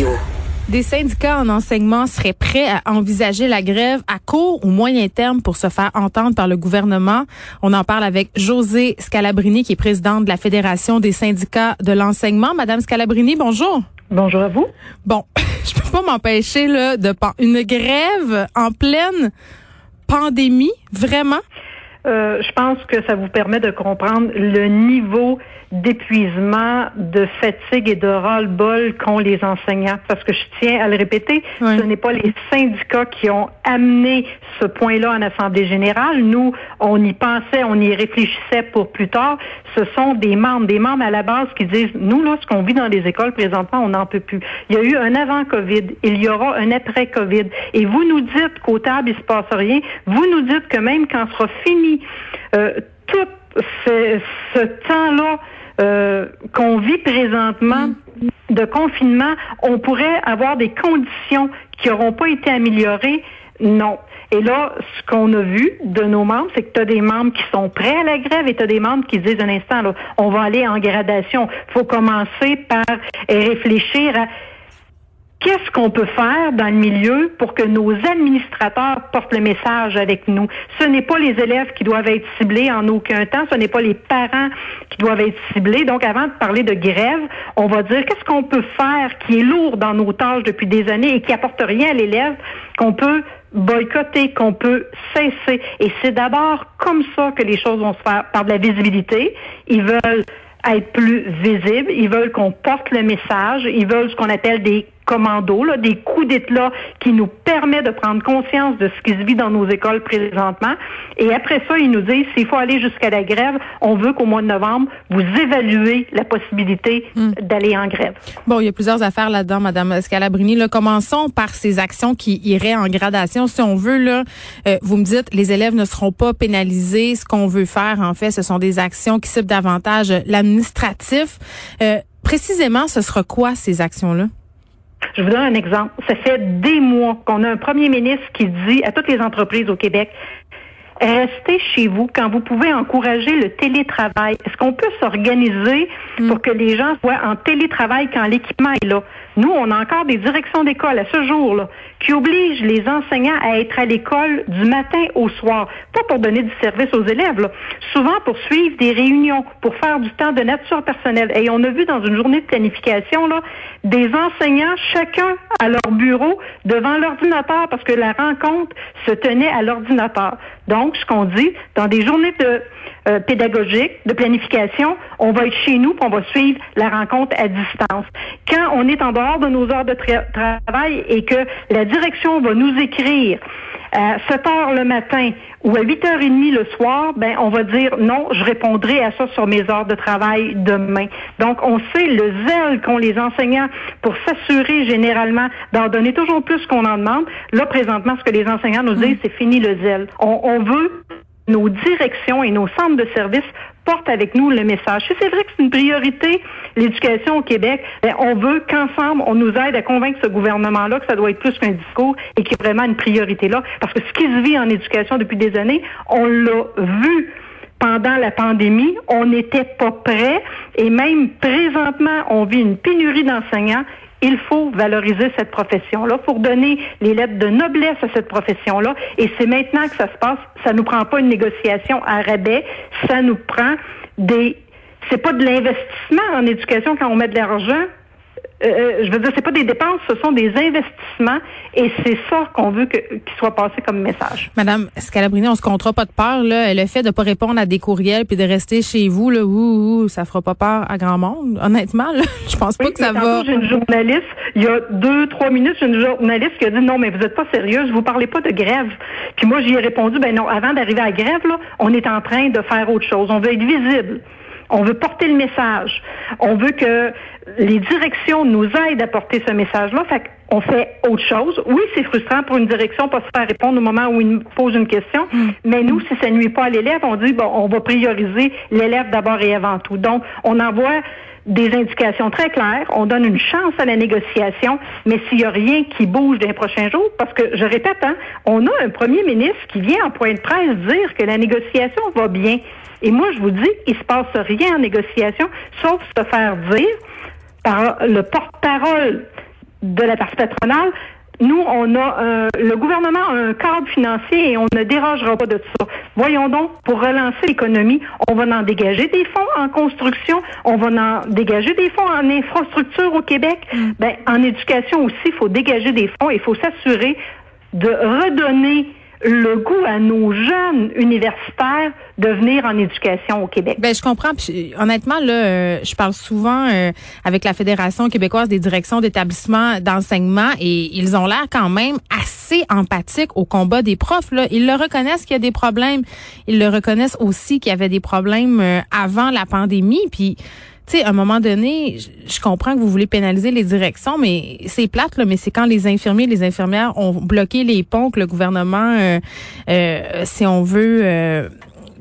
Radio. Des syndicats en enseignement seraient prêts à envisager la grève à court ou moyen terme pour se faire entendre par le gouvernement. On en parle avec José Scalabrini, qui est présidente de la Fédération des syndicats de l'enseignement. Madame Scalabrini, bonjour. Bonjour à vous. Bon, je peux pas m'empêcher là de une grève en pleine pandémie, vraiment? Euh, je pense que ça vous permet de comprendre le niveau d'épuisement, de fatigue et de ras-le-bol qu'ont les enseignants. Parce que je tiens à le répéter, ce n'est pas les syndicats qui ont amené ce point-là en Assemblée générale. Nous, on y pensait, on y réfléchissait pour plus tard. Ce sont des membres, des membres à la base qui disent, nous, là, ce qu'on vit dans les écoles présentement, on n'en peut plus. Il y a eu un avant-COVID, il y aura un après-COVID. Et vous nous dites qu'au table, il se passe rien. Vous nous dites que même quand sera fini euh, tout ce temps-là, euh, qu'on vit présentement de confinement, on pourrait avoir des conditions qui n'auront pas été améliorées. Non. Et là, ce qu'on a vu de nos membres, c'est que tu as des membres qui sont prêts à la grève et tu as des membres qui disent un instant, là, on va aller en gradation. Faut commencer par réfléchir à Qu'est-ce qu'on peut faire dans le milieu pour que nos administrateurs portent le message avec nous? Ce n'est pas les élèves qui doivent être ciblés en aucun temps, ce n'est pas les parents qui doivent être ciblés. Donc, avant de parler de grève, on va dire qu'est-ce qu'on peut faire qui est lourd dans nos tâches depuis des années et qui apporte rien à l'élève, qu'on peut boycotter, qu'on peut cesser? Et c'est d'abord comme ça que les choses vont se faire, par de la visibilité. Ils veulent être plus visibles, ils veulent qu'on porte le message, ils veulent ce qu'on appelle des commando, là, des coups d'éclat qui nous permet de prendre conscience de ce qui se vit dans nos écoles présentement. Et après ça, ils nous disent, s'il faut aller jusqu'à la grève, on veut qu'au mois de novembre, vous évaluez la possibilité hmm. d'aller en grève. Bon, il y a plusieurs affaires là-dedans, Madame Scalabrini. Là, commençons par ces actions qui iraient en gradation. Si on veut, là, euh, vous me dites, les élèves ne seront pas pénalisés. Ce qu'on veut faire, en fait, ce sont des actions qui ciblent davantage l'administratif. Euh, précisément, ce sera quoi ces actions-là? Je vous donne un exemple. Ça fait des mois qu'on a un premier ministre qui dit à toutes les entreprises au Québec, restez chez vous quand vous pouvez encourager le télétravail. Est-ce qu'on peut s'organiser mm. pour que les gens soient en télétravail quand l'équipement est là? Nous, on a encore des directions d'école à ce jour-là qui obligent les enseignants à être à l'école du matin au soir, pas pour donner du service aux élèves, souvent pour suivre des réunions, pour faire du temps de nature personnelle. Et on a vu dans une journée de planification là, des enseignants, chacun à leur bureau, devant l'ordinateur, parce que la rencontre se tenait à l'ordinateur. Donc, ce qu'on dit, dans des journées de euh, pédagogique, de planification, on va être chez nous, puis on va suivre la rencontre à distance. Quand on est en dehors de nos heures de travail et que la direction va nous écrire à 7 heures le matin ou à 8h30 le soir, ben on va dire non, je répondrai à ça sur mes heures de travail demain. Donc on sait le zèle qu'ont les enseignants pour s'assurer généralement d'en donner toujours plus qu'on en demande. Là présentement ce que les enseignants nous disent, c'est fini le zèle. On, on veut nos directions et nos centres de services portent avec nous le message. C'est vrai que c'est une priorité, l'éducation au Québec, on veut qu'ensemble, on nous aide à convaincre ce gouvernement-là que ça doit être plus qu'un discours et qu'il y a vraiment une priorité là. Parce que ce qui se vit en éducation depuis des années, on l'a vu pendant la pandémie, on n'était pas prêt et même présentement, on vit une pénurie d'enseignants il faut valoriser cette profession-là pour donner les lettres de noblesse à cette profession-là. Et c'est maintenant que ça se passe. Ça nous prend pas une négociation à rabais. Ça nous prend des, c'est pas de l'investissement en éducation quand on met de l'argent. Euh, euh, je veux dire, c'est pas des dépenses, ce sont des investissements et c'est ça qu'on veut qu'il soit passé comme message. Madame Scalabrini, on se comptera pas de peur là. Le fait de pas répondre à des courriels puis de rester chez vous là, ouh, ouh, ça fera pas peur à grand monde. Honnêtement, là, je pense pas que ça va. J'ai une journaliste, il y a deux trois minutes, j'ai une journaliste qui a dit non, mais vous êtes pas sérieuse, vous parlez pas de grève. Puis moi, j'y ai répondu ben non, avant d'arriver à la grève là, on est en train de faire autre chose. On veut être visible. On veut porter le message. On veut que les directions nous aident à porter ce message-là. Qu'on fait autre chose. Oui, c'est frustrant pour une direction pas se faire répondre au moment où il pose une question, mm. mais nous, si ça nuit pas à l'élève, on dit bon, on va prioriser l'élève d'abord et avant tout. Donc, on envoie des indications très claires, on donne une chance à la négociation, mais s'il n'y a rien qui bouge dans les prochains jours, parce que je répète, hein, on a un premier ministre qui vient en point de presse dire que la négociation va bien. Et moi, je vous dis, il se passe rien en négociation, sauf se faire dire par le porte-parole de la partie patronale, nous, on a le gouvernement a un cadre financier et on ne dérogera pas de ça. Voyons donc, pour relancer l'économie, on va en dégager des fonds en construction, on va en dégager des fonds en infrastructure au Québec. Mm. Ben, en éducation aussi, il faut dégager des fonds et il faut s'assurer de redonner le goût à nos jeunes universitaires de venir en éducation au Québec. Ben je comprends. honnêtement là, euh, je parle souvent euh, avec la Fédération québécoise des directions d'établissements d'enseignement et ils ont l'air quand même assez empathiques au combat des profs. Là, ils le reconnaissent qu'il y a des problèmes. Ils le reconnaissent aussi qu'il y avait des problèmes euh, avant la pandémie. Puis tu à un moment donné, je comprends que vous voulez pénaliser les directions, mais c'est plate, là, mais c'est quand les infirmiers, les infirmières ont bloqué les ponts que le gouvernement, euh, euh, si on veut, euh,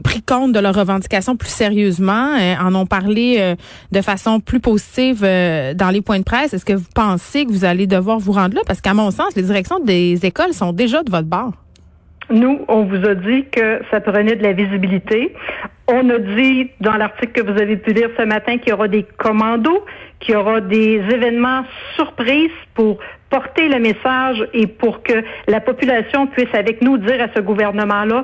pris compte de leurs revendications plus sérieusement, en ont parlé de façon plus positive dans les points de presse. Est-ce que vous pensez que vous allez devoir vous rendre là? Parce qu'à mon sens, les directions des écoles sont déjà de votre bord. Nous, on vous a dit que ça prenait de la visibilité. On a dit dans l'article que vous avez pu lire ce matin qu'il y aura des commandos, qu'il y aura des événements surprises pour porter le message et pour que la population puisse avec nous dire à ce gouvernement-là,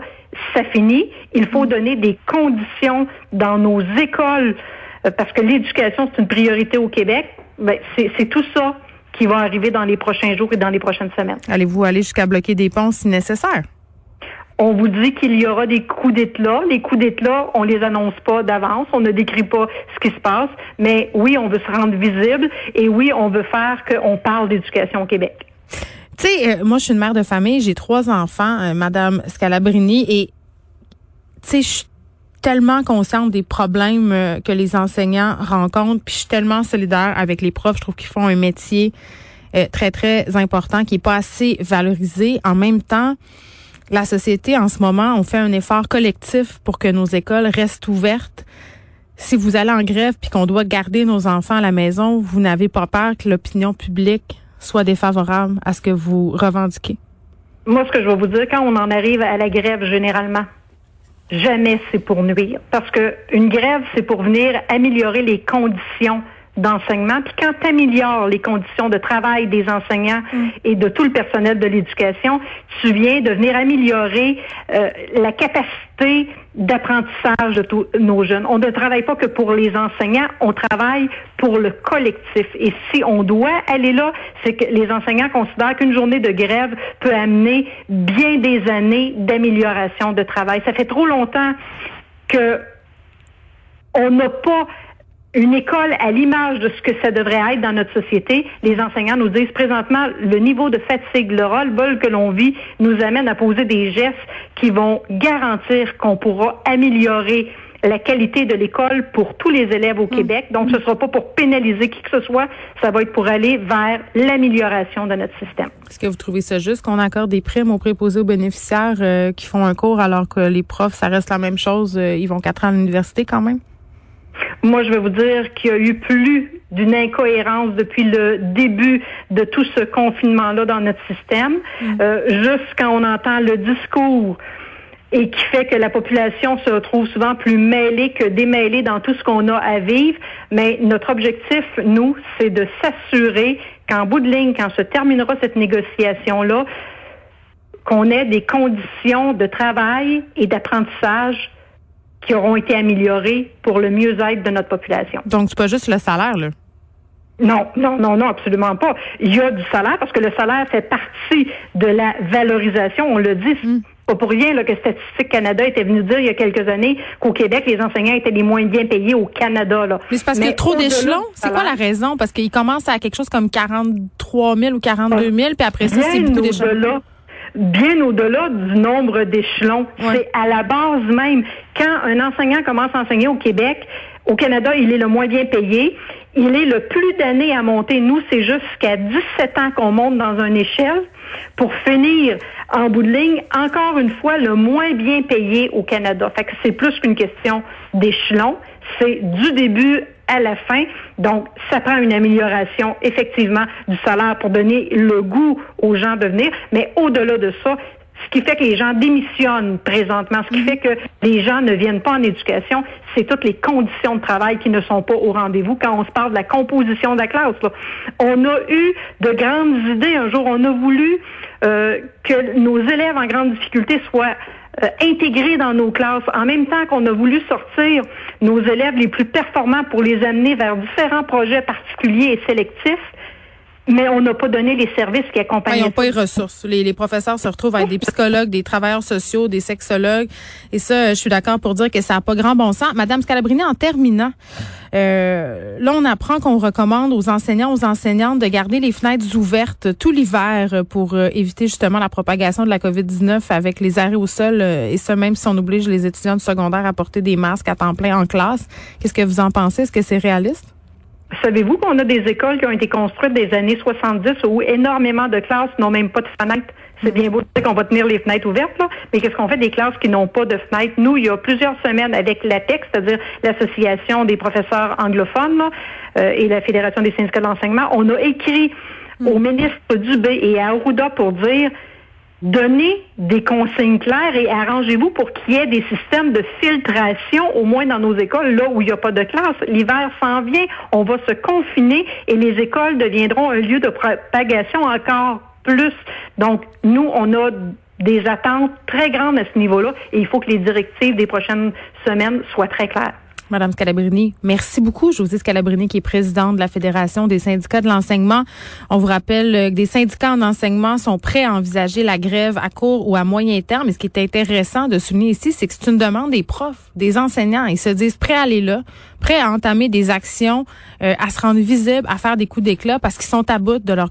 ça finit. Il faut donner des conditions dans nos écoles euh, parce que l'éducation, c'est une priorité au Québec. Ben, c'est tout ça qui va arriver dans les prochains jours et dans les prochaines semaines. Allez-vous aller jusqu'à bloquer des ponts si nécessaire? On vous dit qu'il y aura des coups d'éclat. Les coups d'éclat, on les annonce pas d'avance, on ne décrit pas ce qui se passe, mais oui, on veut se rendre visible et oui, on veut faire qu'on parle d'éducation au Québec. Tu sais, euh, moi, je suis une mère de famille, j'ai trois enfants, euh, Madame Scalabrini, et tu sais, je suis tellement consciente des problèmes euh, que les enseignants rencontrent, puis je suis tellement solidaire avec les profs. Je trouve qu'ils font un métier très, très important qui est pas assez valorisé. En même temps, la société en ce moment, on fait un effort collectif pour que nos écoles restent ouvertes. Si vous allez en grève puis qu'on doit garder nos enfants à la maison, vous n'avez pas peur que l'opinion publique soit défavorable à ce que vous revendiquez? Moi, ce que je vais vous dire, quand on en arrive à la grève, généralement, jamais c'est pour nuire. Parce que une grève, c'est pour venir améliorer les conditions d'enseignement. Puis quand tu améliores les conditions de travail des enseignants mm. et de tout le personnel de l'éducation, tu viens de venir améliorer euh, la capacité d'apprentissage de tous nos jeunes. On ne travaille pas que pour les enseignants, on travaille pour le collectif. Et si on doit aller là, c'est que les enseignants considèrent qu'une journée de grève peut amener bien des années d'amélioration de travail. Ça fait trop longtemps que on n'a pas une école à l'image de ce que ça devrait être dans notre société. Les enseignants nous disent présentement le niveau de fatigue, le ras-le-bol que l'on vit nous amène à poser des gestes qui vont garantir qu'on pourra améliorer la qualité de l'école pour tous les élèves au mm. Québec. Donc, ce ne sera pas pour pénaliser qui que ce soit, ça va être pour aller vers l'amélioration de notre système. Est-ce que vous trouvez ça juste qu'on accorde des primes aux préposés aux bénéficiaires euh, qui font un cours alors que les profs, ça reste la même chose, euh, ils vont quatre ans à l'université quand même? Moi, je vais vous dire qu'il y a eu plus d'une incohérence depuis le début de tout ce confinement-là dans notre système. Mm. Euh, juste quand on entend le discours et qui fait que la population se retrouve souvent plus mêlée que démêlée dans tout ce qu'on a à vivre. Mais notre objectif, nous, c'est de s'assurer qu'en bout de ligne, quand se terminera cette négociation-là, qu'on ait des conditions de travail et d'apprentissage qui auront été améliorées pour le mieux-être de notre population. Donc, c'est pas juste le salaire, là? Non, non, non, non, absolument pas. Il y a du salaire parce que le salaire fait partie de la valorisation. On le dit. Hmm. Pas pour rien là, que Statistique Canada était venu dire il y a quelques années qu'au Québec, les enseignants étaient les moins bien payés au Canada. Là. Mais c'est parce qu'il y a trop d'échelons. C'est quoi la raison? Parce qu'ils commencent à quelque chose comme 43 000 ou 42 000, puis après ça, c'est beaucoup d'échelons bien au-delà du nombre d'échelons. C'est à la base même. Quand un enseignant commence à enseigner au Québec, au Canada, il est le moins bien payé. Il est le plus d'années à monter. Nous, c'est jusqu'à 17 ans qu'on monte dans une échelle pour finir en bout de ligne, encore une fois, le moins bien payé au Canada. Fait que c'est plus qu'une question d'échelon. C'est du début à la fin. Donc, ça prend une amélioration effectivement du salaire pour donner le goût aux gens de venir. Mais au-delà de ça, ce qui fait que les gens démissionnent présentement, ce qui mhm. fait que les gens ne viennent pas en éducation, c'est toutes les conditions de travail qui ne sont pas au rendez-vous quand on se parle de la composition de la classe. On a eu de grandes idées. Un jour, on a voulu euh, que nos élèves en grande difficulté soient euh, intégrés dans nos classes, en même temps qu'on a voulu sortir nos élèves les plus performants pour les amener vers différents projets particuliers et sélectifs mais on n'a pas donné les services qui accompagnent. ils n'ont pas les ressources. Les, professeurs se retrouvent avec des psychologues, des travailleurs sociaux, des sexologues. Et ça, je suis d'accord pour dire que ça n'a pas grand bon sens. Madame Scalabrini, en terminant, euh, là, on apprend qu'on recommande aux enseignants, aux enseignantes de garder les fenêtres ouvertes tout l'hiver pour euh, éviter justement la propagation de la COVID-19 avec les arrêts au sol. Euh, et ça, même si on oblige les étudiants du secondaire à porter des masques à temps plein en classe. Qu'est-ce que vous en pensez? Est-ce que c'est réaliste? Savez-vous qu'on a des écoles qui ont été construites des années 70 où énormément de classes n'ont même pas de fenêtres? C'est bien beau de dire qu'on va tenir les fenêtres ouvertes, là, mais qu'est-ce qu'on fait des classes qui n'ont pas de fenêtres? Nous, il y a plusieurs semaines avec l'ATEC, c'est-à-dire l'Association des professeurs anglophones euh, et la Fédération des syndicats d'enseignement, on a écrit au ministre Dubé et à Arruda pour dire Donnez des consignes claires et arrangez-vous pour qu'il y ait des systèmes de filtration, au moins dans nos écoles, là où il n'y a pas de classe. L'hiver s'en vient, on va se confiner et les écoles deviendront un lieu de propagation encore plus. Donc, nous, on a des attentes très grandes à ce niveau-là et il faut que les directives des prochaines semaines soient très claires. Madame Scalabrini, merci beaucoup. Josée Scalabrini, qui est présidente de la Fédération des syndicats de l'enseignement. On vous rappelle euh, que des syndicats en enseignement sont prêts à envisager la grève à court ou à moyen terme. Et ce qui est intéressant de souligner ici, c'est que c'est une demande des profs, des enseignants. Ils se disent prêts à aller là, prêts à entamer des actions, euh, à se rendre visibles, à faire des coups d'éclat parce qu'ils sont à bout de leur